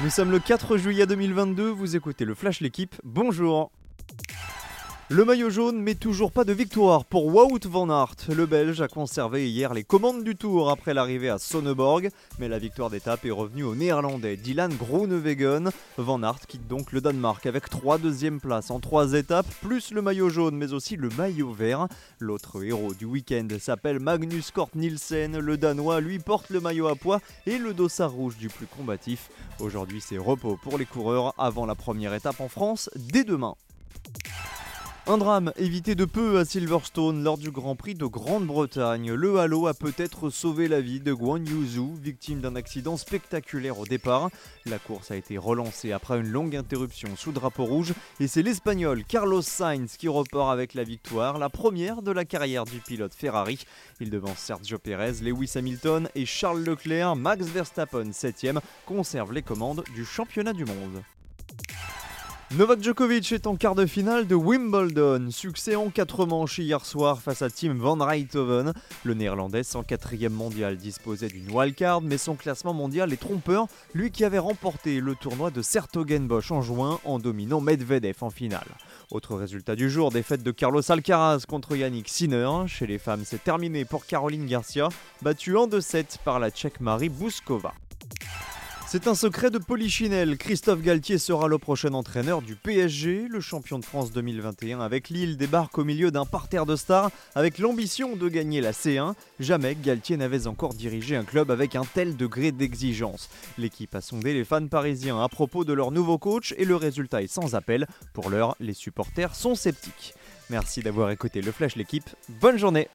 Nous sommes le 4 juillet 2022, vous écoutez le Flash L'équipe, bonjour le maillot jaune, mais toujours pas de victoire pour Wout van Aert. Le Belge a conservé hier les commandes du tour après l'arrivée à Sonneborg, mais la victoire d'étape est revenue au néerlandais Dylan Groenewegen. Van Aert quitte donc le Danemark avec trois deuxièmes places en trois étapes, plus le maillot jaune, mais aussi le maillot vert. L'autre héros du week-end s'appelle Magnus Kort Nielsen. Le Danois, lui, porte le maillot à poids et le dossard rouge du plus combatif. Aujourd'hui, c'est repos pour les coureurs avant la première étape en France dès demain. Un drame évité de peu à Silverstone lors du Grand Prix de Grande-Bretagne. Le halo a peut-être sauvé la vie de Guan Yuzu, victime d'un accident spectaculaire au départ. La course a été relancée après une longue interruption sous drapeau rouge et c'est l'Espagnol Carlos Sainz qui repart avec la victoire, la première de la carrière du pilote Ferrari. Il devance Sergio Perez, Lewis Hamilton et Charles Leclerc. Max Verstappen, 7ème, conserve les commandes du championnat du monde. Novak Djokovic est en quart de finale de Wimbledon. Succès en 4 manches hier soir face à Tim Van Rijthoven. Le néerlandais 104e mondial disposait d'une wildcard, mais son classement mondial est trompeur, lui qui avait remporté le tournoi de Sertogenbosch en juin en dominant Medvedev en finale. Autre résultat du jour, défaite de Carlos Alcaraz contre Yannick Sinner. Chez les femmes, c'est terminé pour Caroline Garcia, battue en 2-7 par la tchèque Marie Bouskova. C'est un secret de Polichinelle. Christophe Galtier sera le prochain entraîneur du PSG. Le champion de France 2021 avec Lille débarque au milieu d'un parterre de stars avec l'ambition de gagner la C1. Jamais Galtier n'avait encore dirigé un club avec un tel degré d'exigence. L'équipe a sondé les fans parisiens à propos de leur nouveau coach et le résultat est sans appel. Pour l'heure, les supporters sont sceptiques. Merci d'avoir écouté le Flash l'équipe. Bonne journée